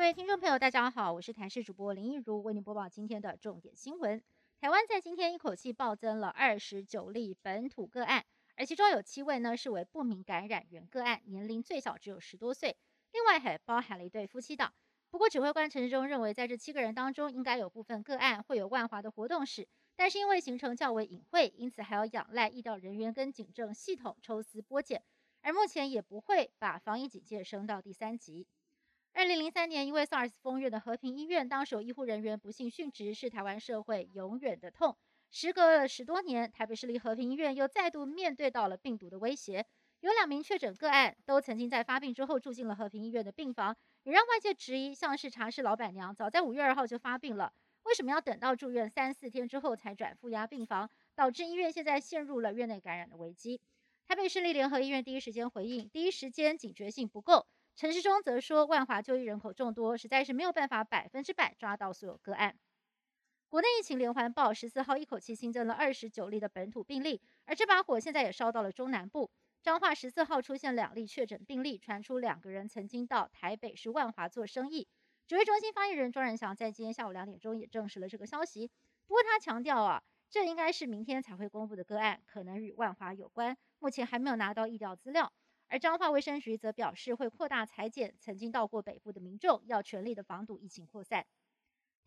各位听众朋友，大家好，我是台视主播林一如，为您播报今天的重点新闻。台湾在今天一口气暴增了二十九例本土个案，而其中有七位呢是为不明感染源个案，年龄最小只有十多岁，另外还包含了一对夫妻档。不过，指挥官陈时中认为，在这七个人当中，应该有部分个案会有万华的活动史，但是因为行程较为隐晦，因此还要仰赖医疗人员跟警政系统抽丝剥茧，而目前也不会把防疫警戒升到第三级。二零零三年，因为 SARS 封院的和平医院，当时有医护人员不幸殉职，是台湾社会永远的痛。时隔了十多年，台北市立和平医院又再度面对到了病毒的威胁，有两名确诊个案都曾经在发病之后住进了和平医院的病房。也让外界质疑，像是茶室老板娘早在五月二号就发病了，为什么要等到住院三四天之后才转负压病房，导致医院现在陷入了院内感染的危机？台北市立联合医院第一时间回应，第一时间警觉性不够。陈时中则说，万华就医人口众多，实在是没有办法百分之百抓到所有个案。国内疫情连环爆，十四号一口气新增了二十九例的本土病例，而这把火现在也烧到了中南部。彰化十四号出现两例确诊病例，传出两个人曾经到台北市万华做生意。指挥中心发言人庄仁祥在今天下午两点钟也证实了这个消息。不过他强调啊，这应该是明天才会公布的个案，可能与万华有关，目前还没有拿到医疗资料。而彰化卫生局则表示会扩大裁剪曾经到过北部的民众，要全力的防堵疫情扩散。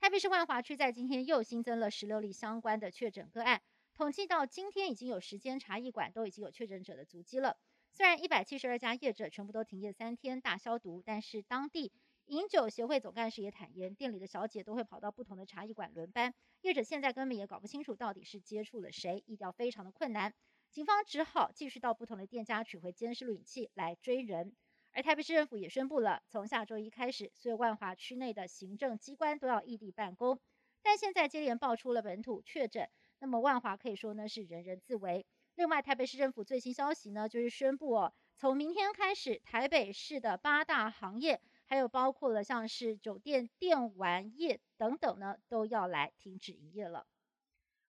台北市万华区在今天又新增了十六例相关的确诊个案。统计到今天，已经有十间茶艺馆都已经有确诊者的足迹了。虽然一百七十二家业者全部都停业三天大消毒，但是当地饮酒协会总干事也坦言，店里的小姐都会跑到不同的茶艺馆轮班，业者现在根本也搞不清楚到底是接触了谁，疫调非常的困难。警方只好继续到不同的店家取回监视录影器来追人。而台北市政府也宣布了，从下周一开始，所有万华区内的行政机关都要异地办公。但现在接连爆出了本土确诊。那么万华可以说呢是人人自危。另外，台北市政府最新消息呢，就是宣布哦，从明天开始，台北市的八大行业，还有包括了像是酒店、电玩业等等呢，都要来停止营业了。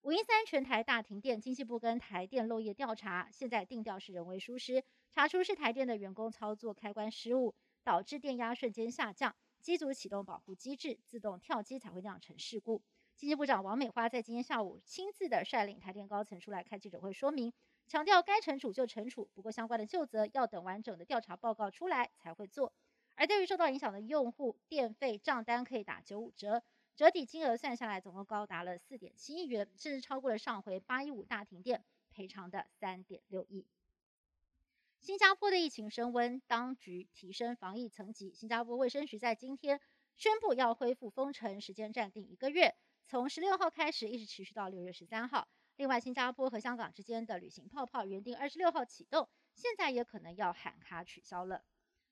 五一三全台大停电，经济部跟台电漏夜调查，现在定调是人为疏失，查出是台电的员工操作开关失误，导致电压瞬间下降，机组启动保护机制，自动跳机才会酿成事故。经济部长王美花在今天下午亲自的率领台电高层出来开记者会说明，强调该惩处就惩处，不过相关的就责要等完整的调查报告出来才会做。而对于受到影响的用户，电费账单可以打九五折，折抵金额算下来总共高达了四点七亿元，甚至超过了上回八一五大停电赔偿的三点六亿。新加坡的疫情升温，当局提升防疫层级，新加坡卫生局在今天宣布要恢复封城，时间暂定一个月。从十六号开始，一直持续到六月十三号。另外，新加坡和香港之间的旅行泡泡原定二十六号启动，现在也可能要喊卡取消了。